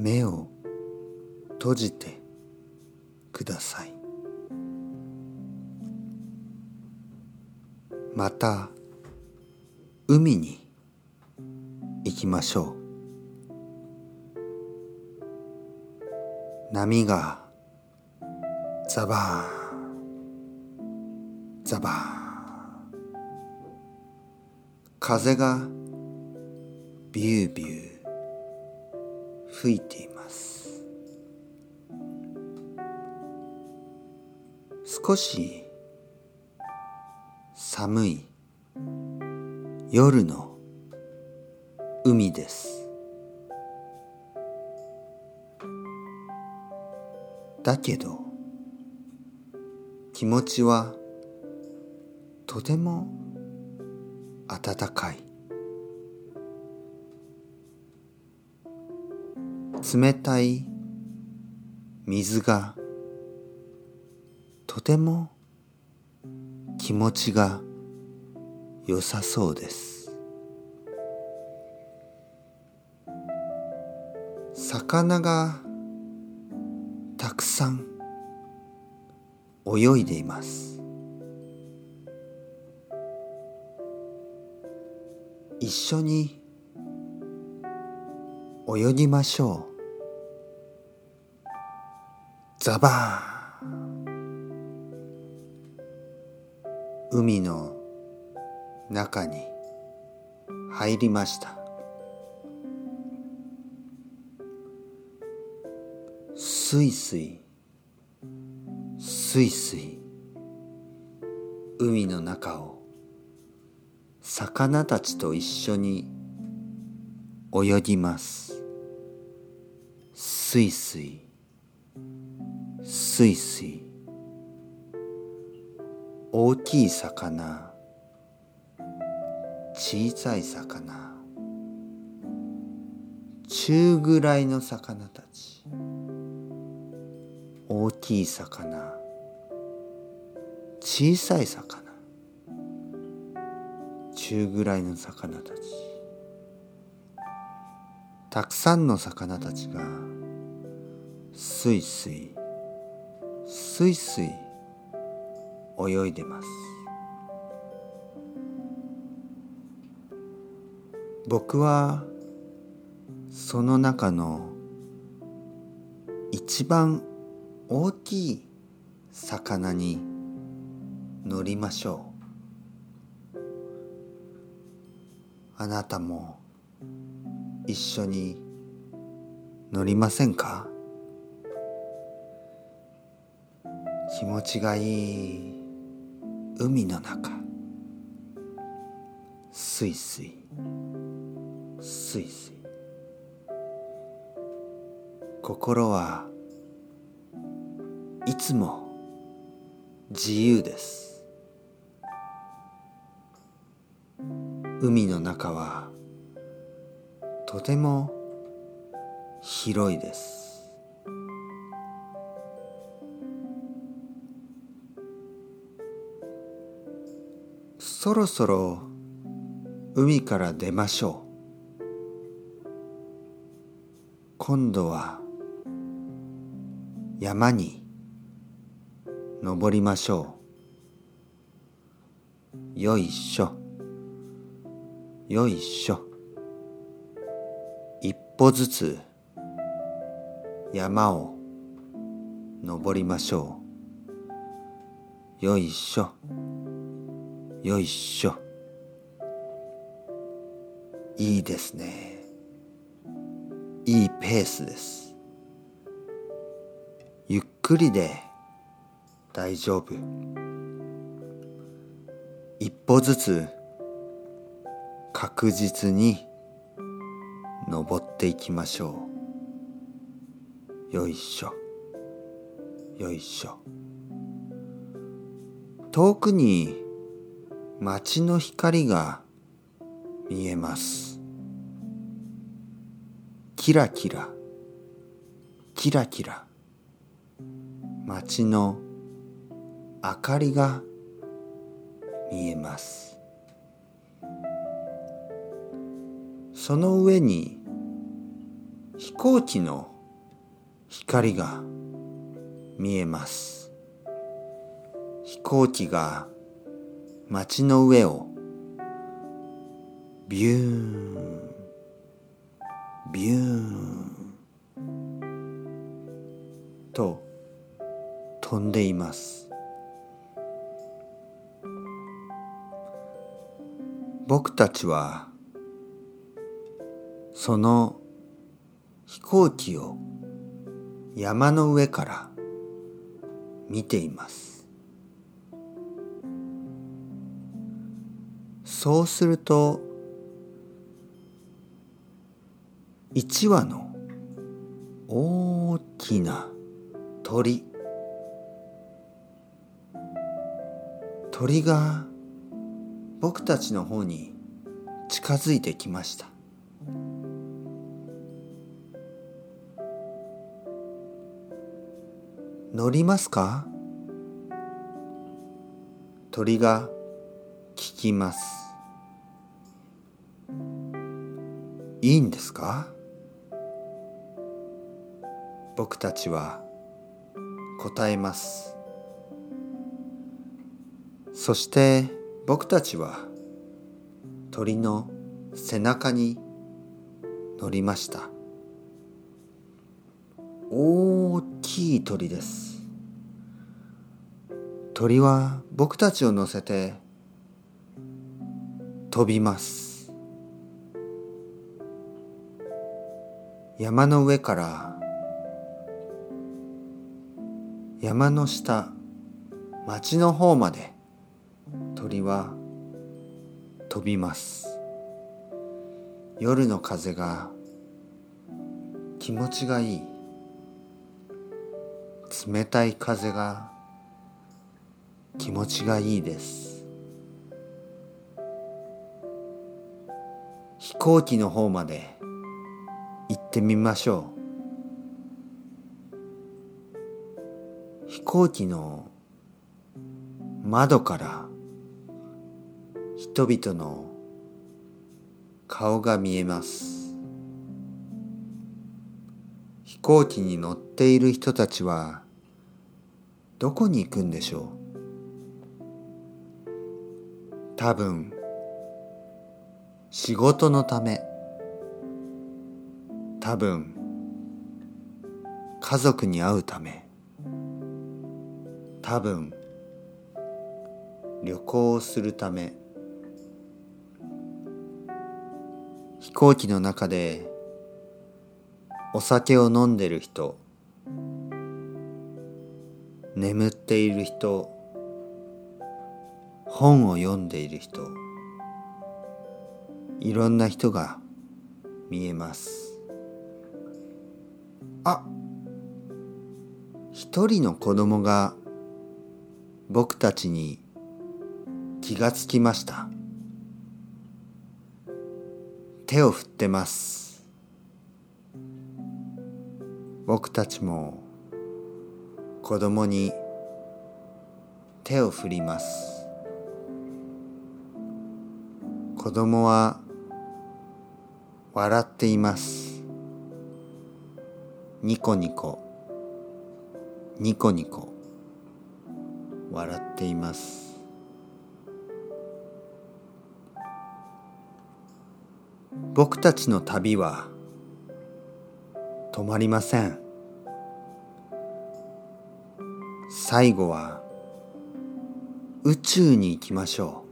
目を閉じてください。また海に行きましょう。波がザバーンザバーン。風がビュービュー。吹いています。少し寒い夜の海です。だけど気持ちはとても暖かい。冷たい水がとても気持ちが良さそうです。魚がたくさん泳いでいます。一緒に泳ぎましょう。ザバーン。海の中に入りました。すいすいすいすい海の中を魚たちと一緒に泳ぎます。すいすいすいすい大きい魚。小さい魚。中ぐらいの魚たち。大きい魚。小さい魚。中ぐらいの魚たち。たくさんの魚たちがすいすいすいすい泳いでます。僕はその中の一番大きい魚に乗りましょう。あなたも一緒に乗りませんか？気持ちがいい海の中。すいすいすいすい心はいつも自由です。海の中はとても広いです。そろそろ海から出ましょう。今度は山に登りましょう。よいしょ。よいしょ。一歩ずつ山を登りましょう。よいしょ。よいしょ。いいですね。いいペースです。ゆっくりで大丈夫。一歩ずつ確実に登っていきましょう。よいしょ。よいしょ。遠くに街の光が見えます。キラキラ。キラキラ。街の明かりが見えます。その上に飛行機の光が見えます。飛行機が街の上を。ビューン。ビューン。と飛んでいます。僕たちはその飛行機を山の上から見ています。そうすると一羽の大きな鳥。鳥が僕たちの方に近づいてきました。乗りますか？鳥が聞きます。いいんですか？僕たちは答えます。そして僕たちは鳥の背中に乗りました。大きい鳥です。鳥は僕たちを乗せて飛びます。山の上から山の下町の方まで鳥は飛びます。夜の風が気持ちがいい。冷たい風が気持ちがいいです。飛行機の方までってみましょう。飛行機の窓から人々の顔が見えます。飛行機に乗っている人たちはどこに行くんでしょう。多分仕事のため。多分家族に会うため多分旅行をするため飛行機の中でお酒を飲んでる人眠っている人本を読んでいる人いろんな人が見えます。あ一人の子供が僕たちに気がつきました。手を振ってます。僕たちも子供に手を振ります。子供は笑っています。ニコニコ。ニコニコ。笑っています。僕たちの旅は止まりません。最後は宇宙に行きましょ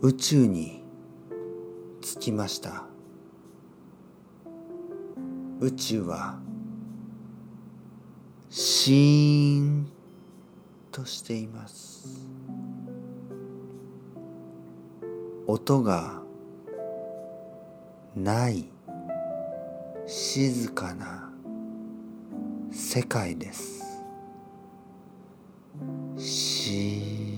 う。宇宙に着きました。宇宙はシーンとしています。音がない静かな世界です。し